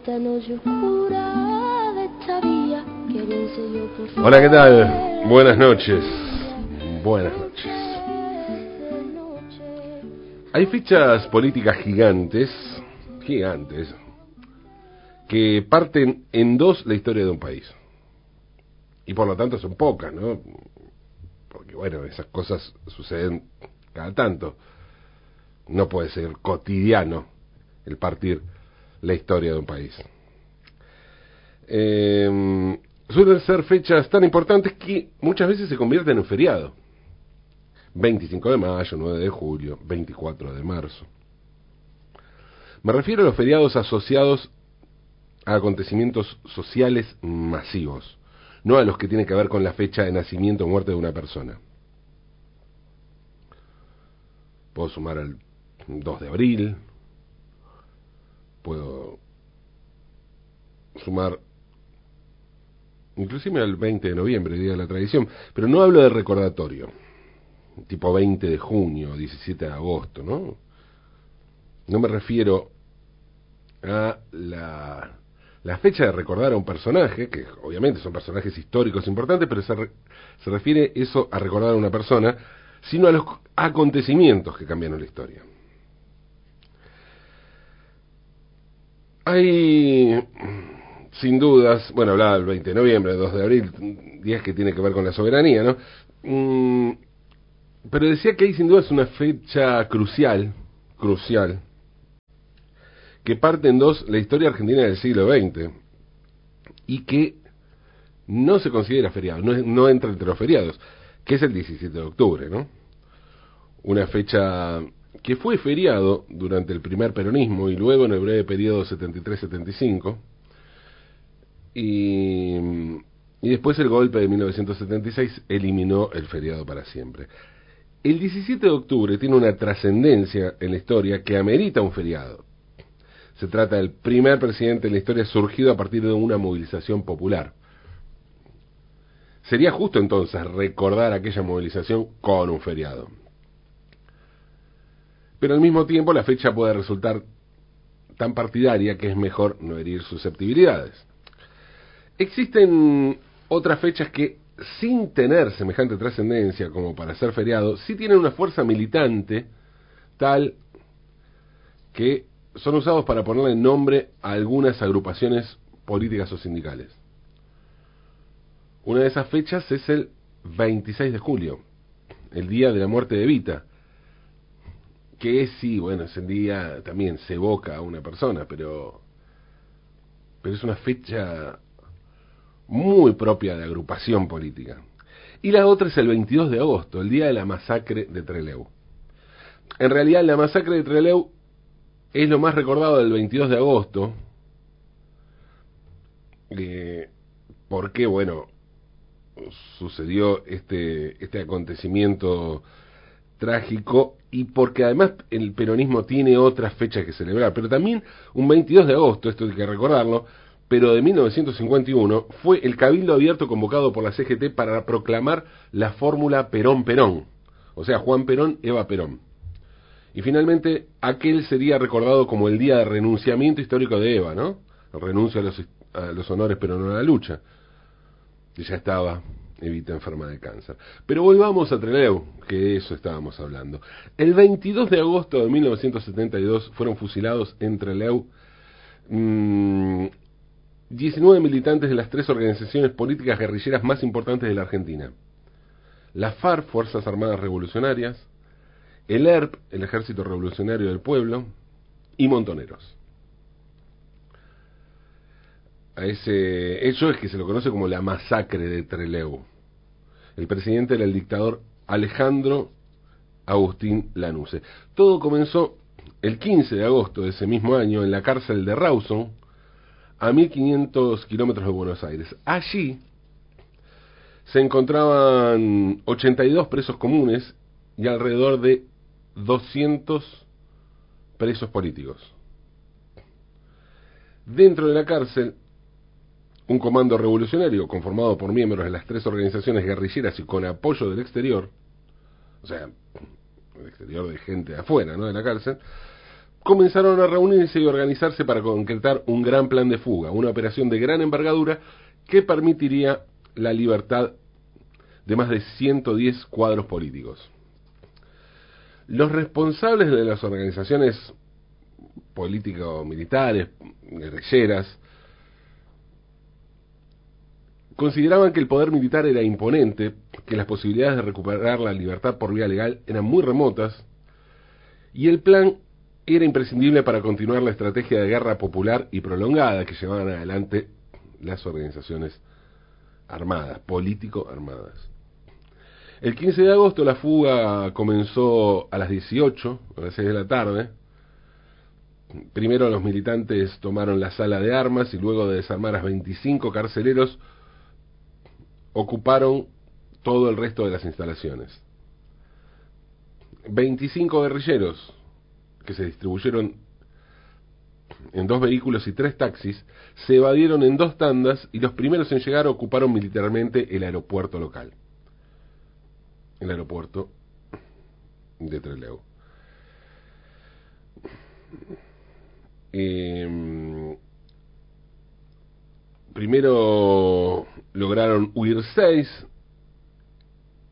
esta noche oscura de esta vía, yo Hola, ¿qué tal? Buenas noches. Buenas noches. Hay fichas políticas gigantes, gigantes, que parten en dos la historia de un país. Y por lo tanto son pocas, ¿no? Porque bueno, esas cosas suceden cada tanto. No puede ser cotidiano el partir la historia de un país. Eh, suelen ser fechas tan importantes que muchas veces se convierten en feriado. 25 de mayo, 9 de julio, 24 de marzo. Me refiero a los feriados asociados a acontecimientos sociales masivos, no a los que tienen que ver con la fecha de nacimiento o muerte de una persona. Puedo sumar al 2 de abril, puedo sumar inclusive al 20 de noviembre, día de la tradición, pero no hablo de recordatorio, tipo 20 de junio, 17 de agosto, ¿no? No me refiero a la, la fecha de recordar a un personaje, que obviamente son personajes históricos importantes, pero se, se refiere eso a recordar a una persona, sino a los acontecimientos que cambiaron la historia. Hay sin dudas, bueno, hablaba del 20 de noviembre, 2 de abril, días que tiene que ver con la soberanía, ¿no? Mm, pero decía que hay sin dudas una fecha crucial, crucial, que parte en dos la historia argentina del siglo XX y que no se considera feriado, no, no entra entre los feriados, que es el 17 de octubre, ¿no? Una fecha que fue feriado durante el primer peronismo y luego en el breve periodo 73-75 y, y después el golpe de 1976 eliminó el feriado para siempre. El 17 de octubre tiene una trascendencia en la historia que amerita un feriado. Se trata del primer presidente en la historia surgido a partir de una movilización popular. Sería justo entonces recordar aquella movilización con un feriado. Pero al mismo tiempo la fecha puede resultar tan partidaria que es mejor no herir susceptibilidades. Existen otras fechas que, sin tener semejante trascendencia como para ser feriado, sí tienen una fuerza militante tal que son usados para ponerle nombre a algunas agrupaciones políticas o sindicales. Una de esas fechas es el 26 de julio, el día de la muerte de Evita, que sí, bueno, ese día también se evoca a una persona, pero, pero es una fecha muy propia de agrupación política. Y la otra es el 22 de agosto, el día de la masacre de Trelew. En realidad la masacre de Trelew es lo más recordado del 22 de agosto, eh, porque, bueno, sucedió este, este acontecimiento trágico y porque además el peronismo tiene otras fechas que celebrar, pero también un 22 de agosto, esto hay que recordarlo, pero de 1951 fue el cabildo abierto convocado por la CGT para proclamar la fórmula Perón-Perón, o sea, Juan Perón, Eva Perón. Y finalmente, aquel sería recordado como el día de renunciamiento histórico de Eva, ¿no? Renuncia a los, a los honores, pero no a la lucha. Ya estaba Evita enferma de cáncer. Pero volvamos a Trelew, que de eso estábamos hablando. El 22 de agosto de 1972 fueron fusilados en Trelew mmm, 19 militantes de las tres organizaciones políticas guerrilleras más importantes de la Argentina. La FARC, Fuerzas Armadas Revolucionarias, el ERP, el Ejército Revolucionario del Pueblo, y Montoneros. A ese hecho es que se lo conoce como la masacre de Trelew. El presidente era el dictador Alejandro Agustín Lanuse. Todo comenzó el 15 de agosto de ese mismo año en la cárcel de Rawson, a 1500 kilómetros de Buenos Aires. Allí se encontraban 82 presos comunes y alrededor de 200 presos políticos. Dentro de la cárcel, un comando revolucionario conformado por miembros de las tres organizaciones guerrilleras y con apoyo del exterior, o sea, el exterior de gente afuera, ¿no? De la cárcel, comenzaron a reunirse y organizarse para concretar un gran plan de fuga, una operación de gran envergadura que permitiría la libertad de más de 110 cuadros políticos. Los responsables de las organizaciones político-militares, guerrilleras, consideraban que el poder militar era imponente, que las posibilidades de recuperar la libertad por vía legal eran muy remotas, y el plan era imprescindible para continuar la estrategia de guerra popular y prolongada que llevaban adelante las organizaciones armadas, político-armadas. El 15 de agosto la fuga comenzó a las 18, a las 6 de la tarde. Primero los militantes tomaron la sala de armas y luego de desarmar a 25 carceleros ocuparon todo el resto de las instalaciones. 25 guerrilleros que se distribuyeron en dos vehículos y tres taxis, se evadieron en dos tandas y los primeros en llegar ocuparon militarmente el aeropuerto local. El aeropuerto de Trelew. Em, primero lograron huir seis,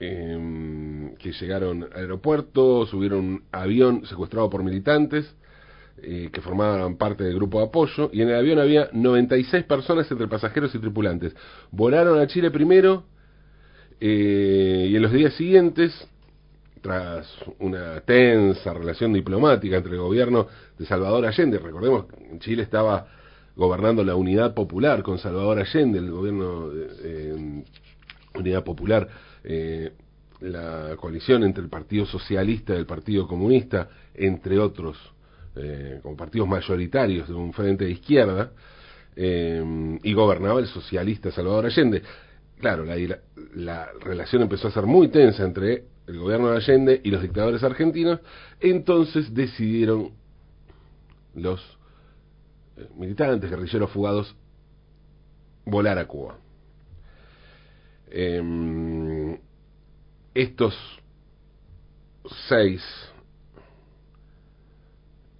em, que llegaron al aeropuerto, subieron un avión secuestrado por militantes, eh, que formaban parte del grupo de apoyo, y en el avión había 96 personas entre pasajeros y tripulantes. Volaron a Chile primero, eh, y en los días siguientes, tras una tensa relación diplomática entre el gobierno de Salvador Allende, recordemos que Chile estaba gobernando la Unidad Popular con Salvador Allende, el gobierno de Unidad Popular, eh, la coalición entre el Partido Socialista y el Partido Comunista, entre otros eh, como partidos mayoritarios de un frente de izquierda, eh, y gobernaba el socialista Salvador Allende. Claro, la, la, relación empezó a ser muy tensa entre el gobierno de Allende y los dictadores argentinos, entonces decidieron los eh, militantes, guerrilleros fugados, volar a Cuba. Em, estos seis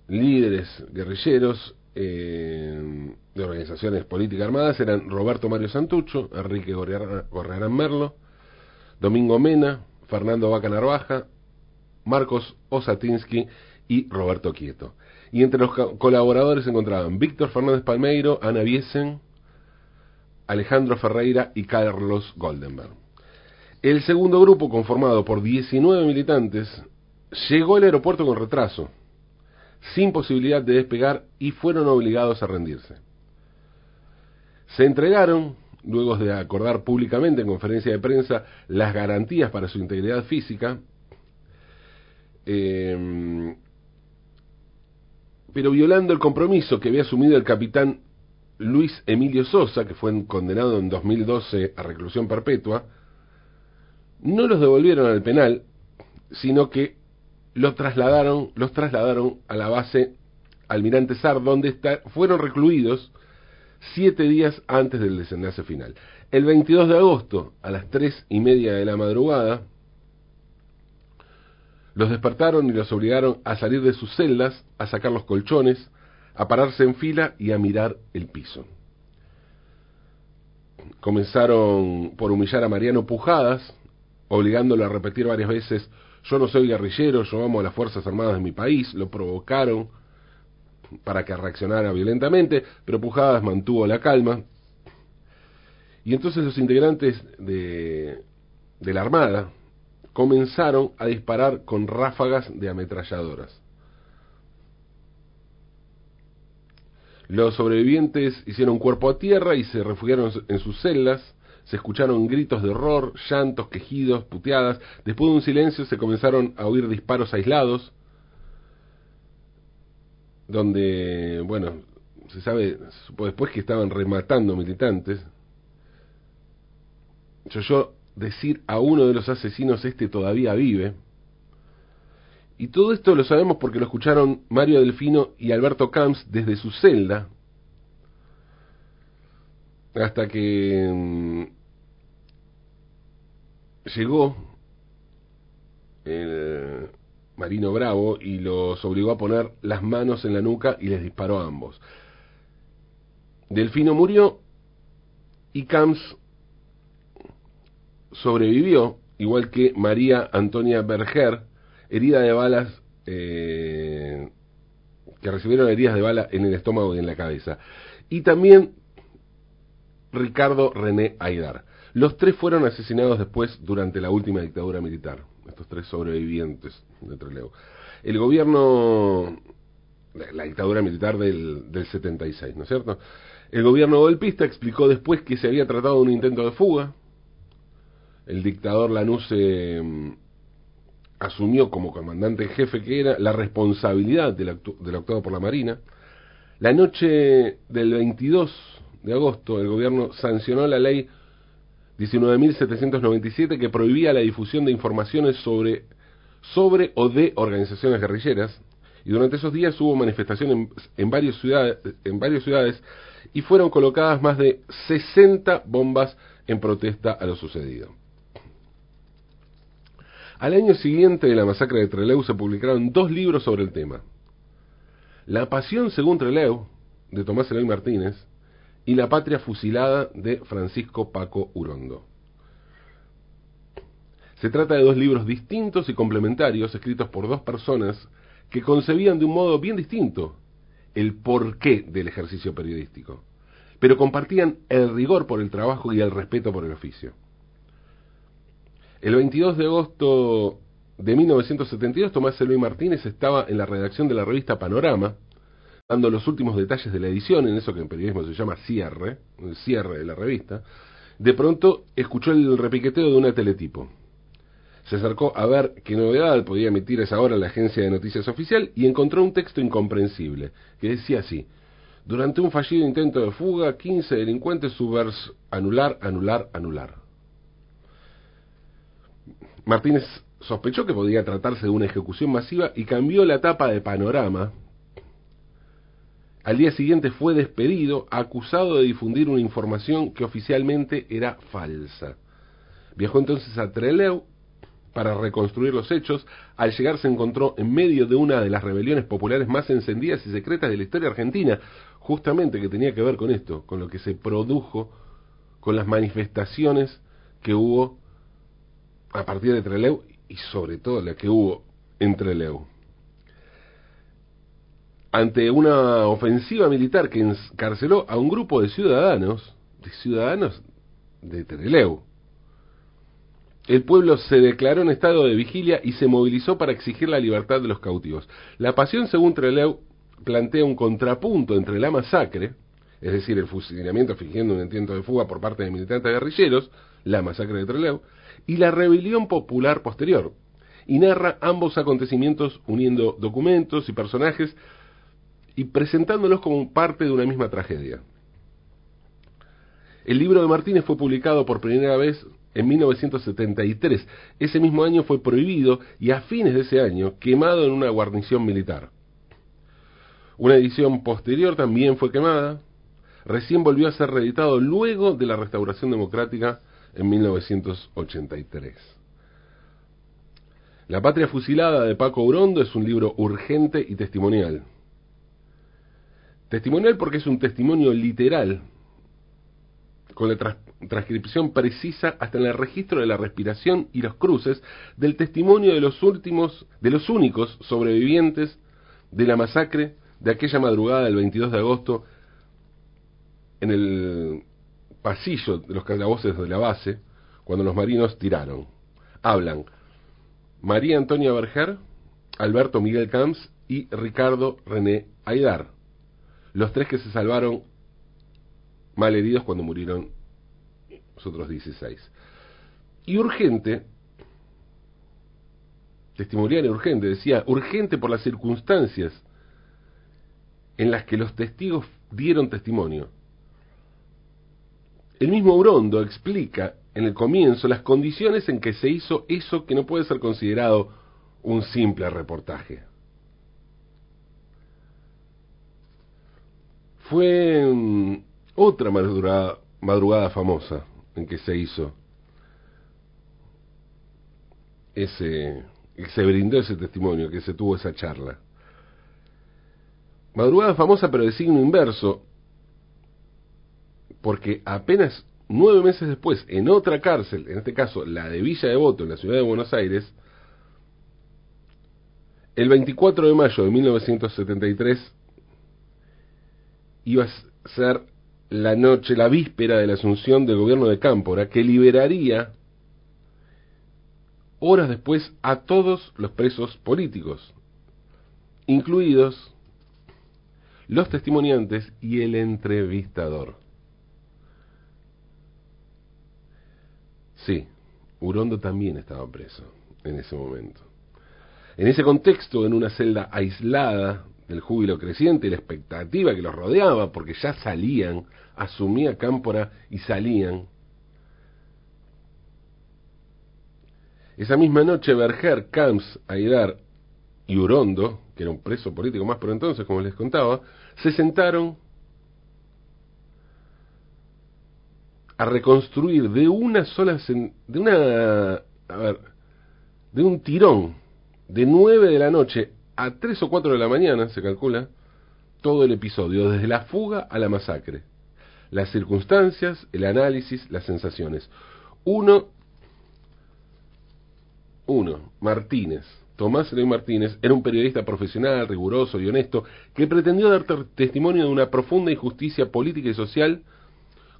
líderes guerrilleros eh, de organizaciones políticas armadas eran Roberto Mario Santucho, Enrique Gorrearán Merlo, Domingo Mena, Fernando Vaca Narvaja, Marcos Osatinsky y Roberto Quieto. Y entre los colaboradores se encontraban Víctor Fernández Palmeiro, Ana Biesen, Alejandro Ferreira y Carlos Goldenberg. El segundo grupo, conformado por 19 militantes, llegó al aeropuerto con retraso sin posibilidad de despegar y fueron obligados a rendirse. Se entregaron, luego de acordar públicamente en conferencia de prensa las garantías para su integridad física, eh, pero violando el compromiso que había asumido el capitán Luis Emilio Sosa, que fue condenado en 2012 a reclusión perpetua, no los devolvieron al penal, sino que los trasladaron, los trasladaron a la base Almirante Sar, donde fueron recluidos siete días antes del desenlace final. El 22 de agosto, a las tres y media de la madrugada, los despertaron y los obligaron a salir de sus celdas, a sacar los colchones, a pararse en fila y a mirar el piso. Comenzaron por humillar a Mariano Pujadas, obligándolo a repetir varias veces yo no soy guerrillero, yo amo a las Fuerzas Armadas de mi país, lo provocaron para que reaccionara violentamente, pero Pujadas mantuvo la calma. Y entonces los integrantes de, de la Armada comenzaron a disparar con ráfagas de ametralladoras. Los sobrevivientes hicieron cuerpo a tierra y se refugiaron en sus celdas se escucharon gritos de horror, llantos, quejidos, puteadas. Después de un silencio se comenzaron a oír disparos aislados, donde, bueno, se sabe después que estaban rematando militantes. Yo, yo decir a uno de los asesinos este todavía vive. Y todo esto lo sabemos porque lo escucharon Mario Delfino y Alberto Camps desde su celda, hasta que mm, llegó el Marino Bravo y los obligó a poner las manos en la nuca y les disparó a ambos. Delfino murió y Camps sobrevivió, igual que María Antonia Berger, herida de balas, eh, que recibieron heridas de bala en el estómago y en la cabeza. Y también Ricardo René Aidar. Los tres fueron asesinados después durante la última dictadura militar, estos tres sobrevivientes de Trelew. El gobierno, la, dictadura militar del, del 76, ¿no es cierto? El gobierno golpista explicó después que se había tratado de un intento de fuga. El dictador Lanús eh, asumió como comandante jefe que era la responsabilidad del, del actuado por la Marina. La noche del 22 de agosto, el gobierno sancionó la ley 19.797 que prohibía la difusión de informaciones sobre, sobre o de organizaciones guerrilleras. Y durante esos días hubo manifestaciones en, varias ciudades, en varias ciudades y fueron colocadas más de 60 bombas en protesta a lo sucedido. Al año siguiente de la masacre de Trelew se publicaron dos libros sobre el tema. La Pasión según Trelew, de Tomás Eloy Martínez, y La Patria Fusilada, de Francisco Paco Urondo. Se trata de dos libros distintos y complementarios escritos por dos personas que concebían de un modo bien distinto el porqué del ejercicio periodístico, pero compartían el rigor por el trabajo y el respeto por el oficio. El 22 de agosto de 1972, Tomás Eloy Martínez estaba en la redacción de la revista Panorama, dando los últimos detalles de la edición, en eso que en periodismo se llama cierre, el cierre de la revista. De pronto escuchó el repiqueteo de una teletipo. Se acercó a ver qué novedad podía emitir esa hora la agencia de noticias oficial y encontró un texto incomprensible, que decía así, durante un fallido intento de fuga, 15 delincuentes subvers anular, anular, anular. Martínez sospechó que podía tratarse de una ejecución masiva y cambió la tapa de panorama. Al día siguiente fue despedido, acusado de difundir una información que oficialmente era falsa. Viajó entonces a Trelew para reconstruir los hechos, al llegar se encontró en medio de una de las rebeliones populares más encendidas y secretas de la historia argentina, justamente que tenía que ver con esto, con lo que se produjo, con las manifestaciones que hubo a partir de Trelew y sobre todo la que hubo en Trelew. Ante una ofensiva militar que encarceló a un grupo de ciudadanos, de ciudadanos de Trelew, el pueblo se declaró en estado de vigilia y se movilizó para exigir la libertad de los cautivos. La pasión, según Trelew, plantea un contrapunto entre la masacre, es decir, el fusilamiento fingiendo un intento de fuga por parte de militantes guerrilleros, la masacre de Trelew, y la rebelión popular posterior, y narra ambos acontecimientos uniendo documentos y personajes y presentándolos como parte de una misma tragedia. El libro de Martínez fue publicado por primera vez en 1973. Ese mismo año fue prohibido y a fines de ese año quemado en una guarnición militar. Una edición posterior también fue quemada. Recién volvió a ser reeditado luego de la restauración democrática en 1983. La Patria Fusilada de Paco Urondo es un libro urgente y testimonial. Testimonial porque es un testimonio literal con la transcripción precisa hasta en el registro de la respiración y los cruces del testimonio de los últimos, de los únicos sobrevivientes de la masacre de aquella madrugada del 22 de agosto en el pasillo de los calabozos de la base cuando los marinos tiraron. Hablan María Antonia Berger, Alberto Miguel Camps y Ricardo René Aidar, los tres que se salvaron mal heridos cuando murieron los otros 16. Y urgente, testimonial urgente, decía, urgente por las circunstancias en las que los testigos dieron testimonio. El mismo Urondo explica en el comienzo las condiciones en que se hizo eso que no puede ser considerado un simple reportaje. Fue mm, otra madrugada, madrugada famosa en que se hizo ese, se brindó ese testimonio, que se tuvo esa charla. Madrugada famosa pero de signo inverso, porque apenas nueve meses después, en otra cárcel, en este caso la de Villa Devoto, en la ciudad de Buenos Aires, el 24 de mayo de 1973 iba a ser la noche, la víspera de la asunción del gobierno de Cámpora, que liberaría horas después a todos los presos políticos, incluidos los testimoniantes y el entrevistador. Sí, Urondo también estaba preso en ese momento. En ese contexto, en una celda aislada del júbilo creciente y la expectativa que los rodeaba, porque ya salían, asumía Cámpora y salían. Esa misma noche, Berger, Camps, Aidar y Urondo, que era un preso político más por entonces, como les contaba, se sentaron a reconstruir de una sola, de una, a ver, de un tirón, de nueve de la noche a tres o cuatro de la mañana, se calcula, todo el episodio, desde la fuga a la masacre. Las circunstancias, el análisis, las sensaciones. Uno, uno, Martínez, Tomás León Martínez, era un periodista profesional, riguroso y honesto, que pretendió dar testimonio de una profunda injusticia política y social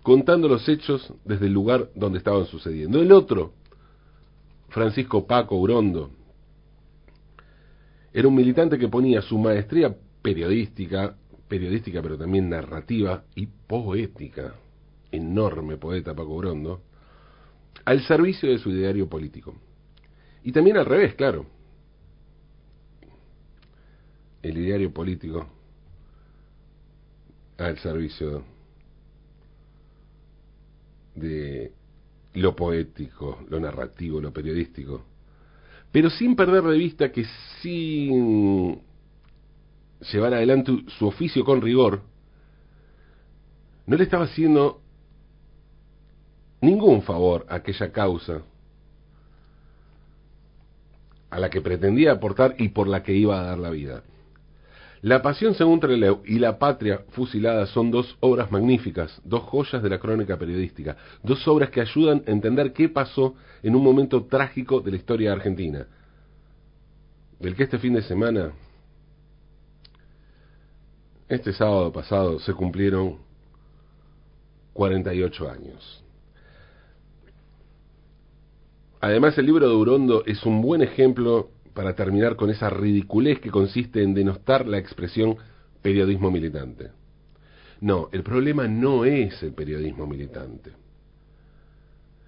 contando los hechos desde el lugar donde estaban sucediendo. El otro, Francisco Paco Urondo, era un militante que ponía su maestría periodística, periodística pero también narrativa y poética, enorme poeta Paco Urondo, al servicio de su ideario político. Y también al revés, claro. El ideario político al servicio de lo poético, lo narrativo, lo periodístico, pero sin perder de vista que sin llevar adelante su oficio con rigor, no le estaba haciendo ningún favor a aquella causa a la que pretendía aportar y por la que iba a dar la vida. La Pasión según Trelew y La Patria fusilada son dos obras magníficas, dos joyas de la crónica periodística, dos obras que ayudan a entender qué pasó en un momento trágico de la historia argentina, del que este fin de semana, este sábado pasado, se cumplieron 48 años. Además, el libro de Urondo es un buen ejemplo para terminar con esa ridiculez que consiste en denostar la expresión periodismo militante. No, el problema no es el periodismo militante.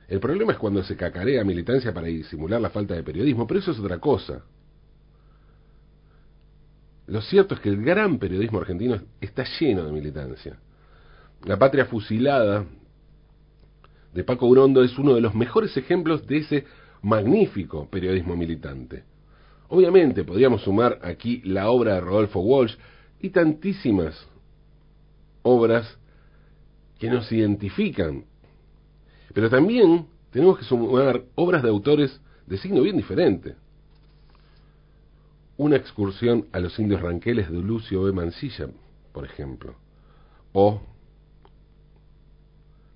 El problema es cuando se cacarea militancia para disimular la falta de periodismo, pero eso es otra cosa. Lo cierto es que el gran periodismo argentino está lleno de militancia. La patria fusilada de Paco Urondo es uno de los mejores ejemplos de ese magnífico periodismo militante. Obviamente podríamos sumar aquí la obra de Rodolfo Walsh y tantísimas obras que nos identifican. Pero también tenemos que sumar obras de autores de signo bien diferente. Una excursión a los indios ranqueles de Lucio B. Mancilla, por ejemplo. O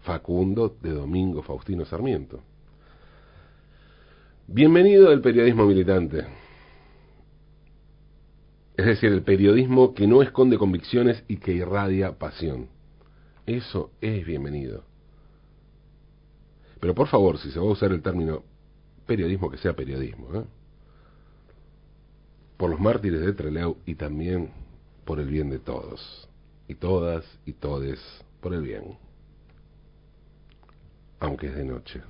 Facundo de Domingo Faustino Sarmiento. Bienvenido al periodismo militante. Es decir, el periodismo que no esconde convicciones y que irradia pasión. Eso es bienvenido. Pero por favor, si se va a usar el término periodismo, que sea periodismo. ¿eh? Por los mártires de Trelew y también por el bien de todos. Y todas y todes por el bien. Aunque es de noche.